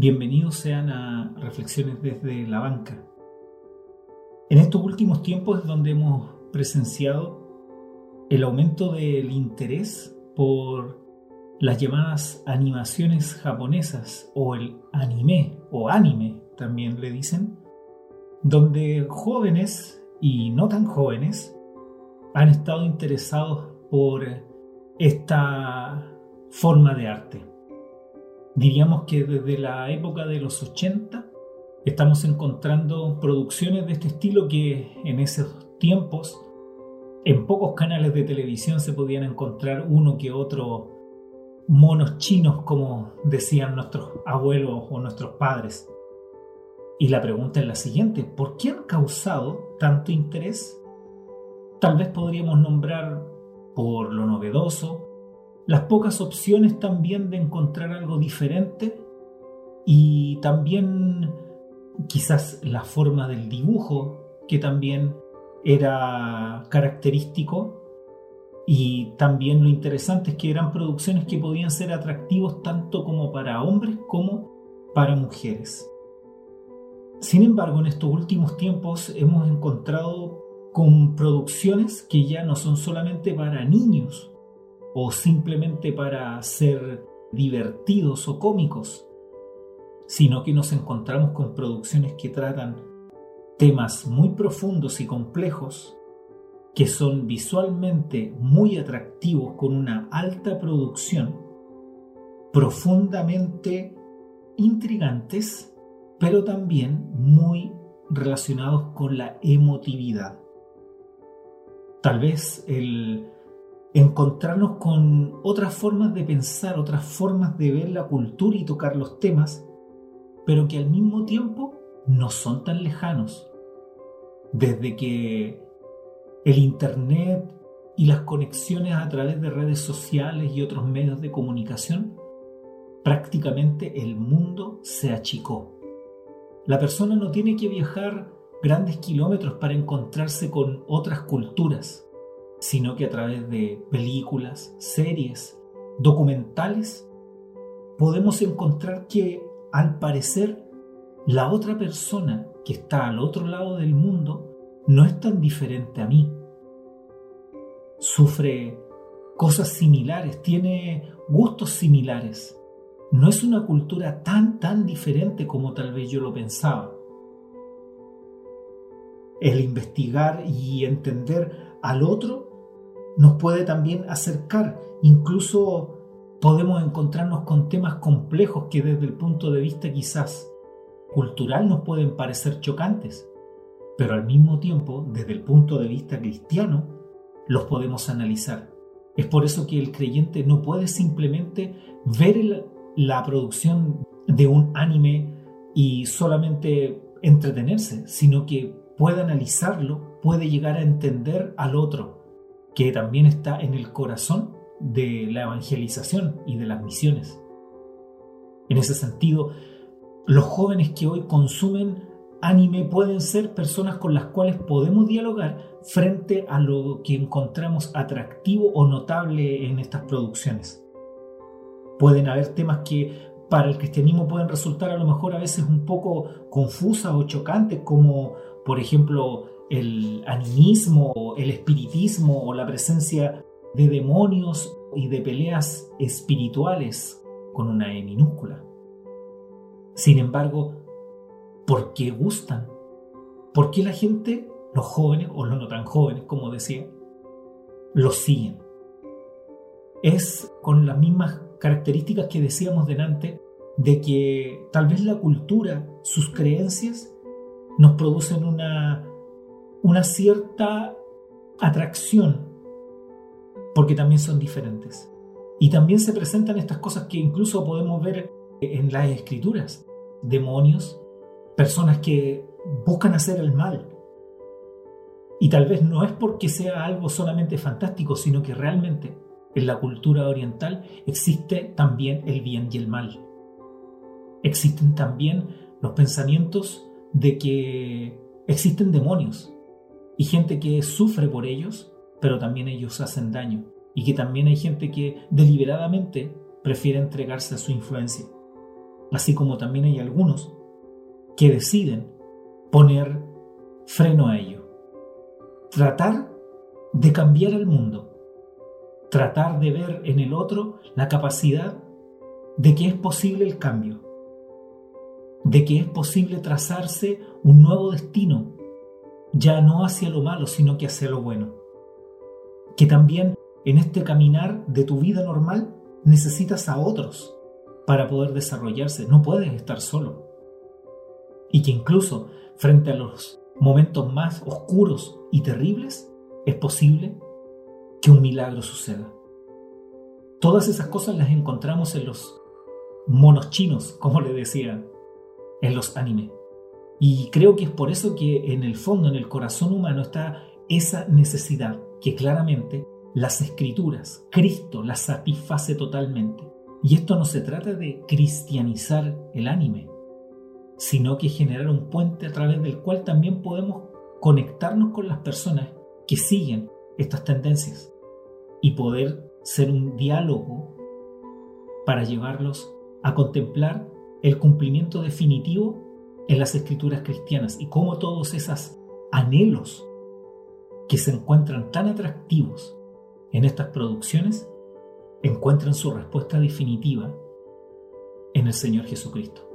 Bienvenidos sean a Reflexiones desde la banca. En estos últimos tiempos es donde hemos presenciado el aumento del interés por las llamadas animaciones japonesas o el anime o anime también le dicen, donde jóvenes y no tan jóvenes han estado interesados por esta forma de arte. Diríamos que desde la época de los 80 estamos encontrando producciones de este estilo que en esos tiempos en pocos canales de televisión se podían encontrar uno que otro monos chinos como decían nuestros abuelos o nuestros padres. Y la pregunta es la siguiente, ¿por qué han causado tanto interés? Tal vez podríamos nombrar por lo novedoso, las pocas opciones también de encontrar algo diferente y también quizás la forma del dibujo que también era característico y también lo interesante es que eran producciones que podían ser atractivos tanto como para hombres como para mujeres. Sin embargo, en estos últimos tiempos hemos encontrado con producciones que ya no son solamente para niños o simplemente para ser divertidos o cómicos, sino que nos encontramos con producciones que tratan temas muy profundos y complejos, que son visualmente muy atractivos con una alta producción, profundamente intrigantes, pero también muy relacionados con la emotividad. Tal vez el encontrarnos con otras formas de pensar, otras formas de ver la cultura y tocar los temas, pero que al mismo tiempo no son tan lejanos. Desde que el Internet y las conexiones a través de redes sociales y otros medios de comunicación, prácticamente el mundo se achicó. La persona no tiene que viajar grandes kilómetros para encontrarse con otras culturas, sino que a través de películas, series, documentales, podemos encontrar que al parecer la otra persona que está al otro lado del mundo no es tan diferente a mí. Sufre cosas similares, tiene gustos similares. No es una cultura tan, tan diferente como tal vez yo lo pensaba el investigar y entender al otro nos puede también acercar. Incluso podemos encontrarnos con temas complejos que desde el punto de vista quizás cultural nos pueden parecer chocantes, pero al mismo tiempo, desde el punto de vista cristiano, los podemos analizar. Es por eso que el creyente no puede simplemente ver la producción de un anime y solamente entretenerse, sino que puede analizarlo, puede llegar a entender al otro, que también está en el corazón de la evangelización y de las misiones. En ese sentido, los jóvenes que hoy consumen anime pueden ser personas con las cuales podemos dialogar frente a lo que encontramos atractivo o notable en estas producciones. Pueden haber temas que para el cristianismo pueden resultar a lo mejor a veces un poco confusas o chocantes, como por ejemplo, el animismo, el espiritismo o la presencia de demonios y de peleas espirituales con una E minúscula. Sin embargo, ¿por qué gustan? ¿Por qué la gente, los jóvenes o los no tan jóvenes, como decía, los siguen? Es con las mismas características que decíamos delante de que tal vez la cultura, sus creencias, nos producen una, una cierta atracción, porque también son diferentes. Y también se presentan estas cosas que incluso podemos ver en las escrituras. Demonios, personas que buscan hacer el mal. Y tal vez no es porque sea algo solamente fantástico, sino que realmente en la cultura oriental existe también el bien y el mal. Existen también los pensamientos de que existen demonios y gente que sufre por ellos, pero también ellos hacen daño y que también hay gente que deliberadamente prefiere entregarse a su influencia. así como también hay algunos que deciden poner freno a ello. Tratar de cambiar el mundo, tratar de ver en el otro la capacidad de que es posible el cambio, de que es posible trazarse un nuevo destino, ya no hacia lo malo, sino que hacia lo bueno. Que también en este caminar de tu vida normal necesitas a otros para poder desarrollarse, no puedes estar solo. Y que incluso frente a los momentos más oscuros y terribles, es posible que un milagro suceda. Todas esas cosas las encontramos en los monos chinos, como le decía, en los anime. Y creo que es por eso que en el fondo, en el corazón humano, está esa necesidad que claramente las escrituras, Cristo las satisface totalmente. Y esto no se trata de cristianizar el anime, sino que generar un puente a través del cual también podemos conectarnos con las personas que siguen estas tendencias y poder ser un diálogo para llevarlos a contemplar el cumplimiento definitivo en las escrituras cristianas y cómo todos esos anhelos que se encuentran tan atractivos en estas producciones encuentran su respuesta definitiva en el Señor Jesucristo.